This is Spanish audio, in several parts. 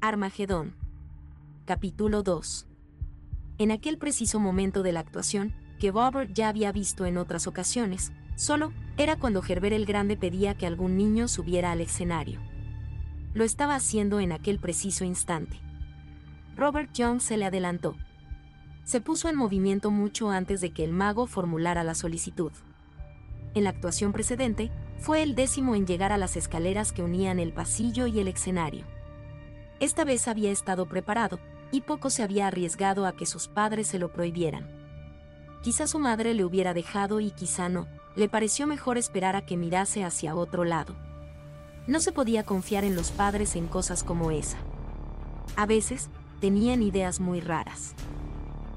Armagedón. Capítulo 2. En aquel preciso momento de la actuación, que Robert ya había visto en otras ocasiones, solo era cuando Gerber el Grande pedía que algún niño subiera al escenario. Lo estaba haciendo en aquel preciso instante. Robert Young se le adelantó. Se puso en movimiento mucho antes de que el mago formulara la solicitud. En la actuación precedente, fue el décimo en llegar a las escaleras que unían el pasillo y el escenario. Esta vez había estado preparado, y poco se había arriesgado a que sus padres se lo prohibieran. Quizá su madre le hubiera dejado y quizá no, le pareció mejor esperar a que mirase hacia otro lado. No se podía confiar en los padres en cosas como esa. A veces, tenían ideas muy raras.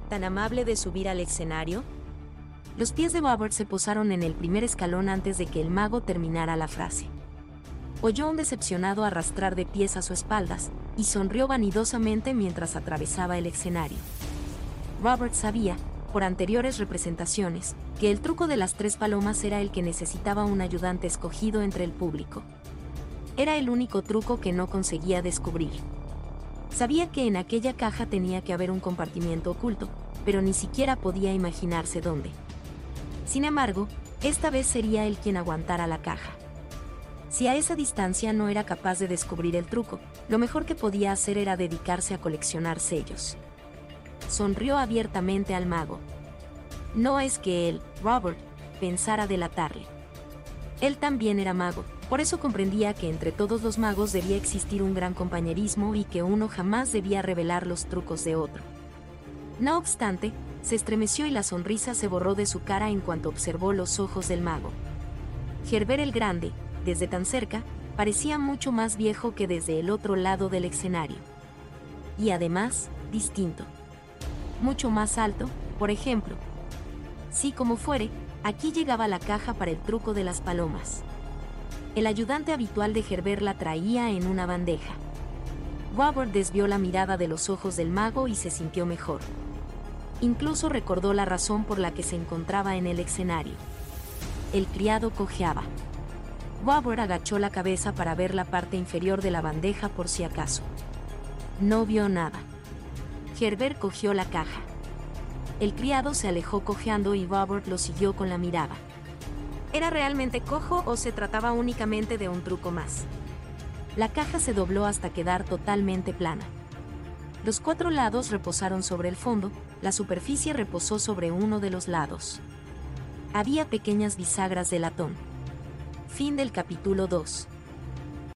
¿Tan amable de subir al escenario? Los pies de Robert se posaron en el primer escalón antes de que el mago terminara la frase. Oyó un decepcionado arrastrar de pies a su espaldas, y sonrió vanidosamente mientras atravesaba el escenario. Robert sabía, por anteriores representaciones, que el truco de las tres palomas era el que necesitaba un ayudante escogido entre el público. Era el único truco que no conseguía descubrir. Sabía que en aquella caja tenía que haber un compartimiento oculto, pero ni siquiera podía imaginarse dónde. Sin embargo, esta vez sería él quien aguantara la caja. Si a esa distancia no era capaz de descubrir el truco, lo mejor que podía hacer era dedicarse a coleccionar sellos. Sonrió abiertamente al mago. No es que él, Robert, pensara delatarle. Él también era mago, por eso comprendía que entre todos los magos debía existir un gran compañerismo y que uno jamás debía revelar los trucos de otro. No obstante, se estremeció y la sonrisa se borró de su cara en cuanto observó los ojos del mago. Gerber el Grande, desde tan cerca, parecía mucho más viejo que desde el otro lado del escenario. Y además, distinto. Mucho más alto, por ejemplo. Sí como fuere, aquí llegaba la caja para el truco de las palomas. El ayudante habitual de Gerber la traía en una bandeja. Robert desvió la mirada de los ojos del mago y se sintió mejor. Incluso recordó la razón por la que se encontraba en el escenario. El criado cojeaba. Robert agachó la cabeza para ver la parte inferior de la bandeja por si acaso. No vio nada. Gerber cogió la caja. El criado se alejó cojeando y Robert lo siguió con la mirada. ¿Era realmente cojo o se trataba únicamente de un truco más? La caja se dobló hasta quedar totalmente plana. Los cuatro lados reposaron sobre el fondo, la superficie reposó sobre uno de los lados. Había pequeñas bisagras de latón. Fin del capítulo 2.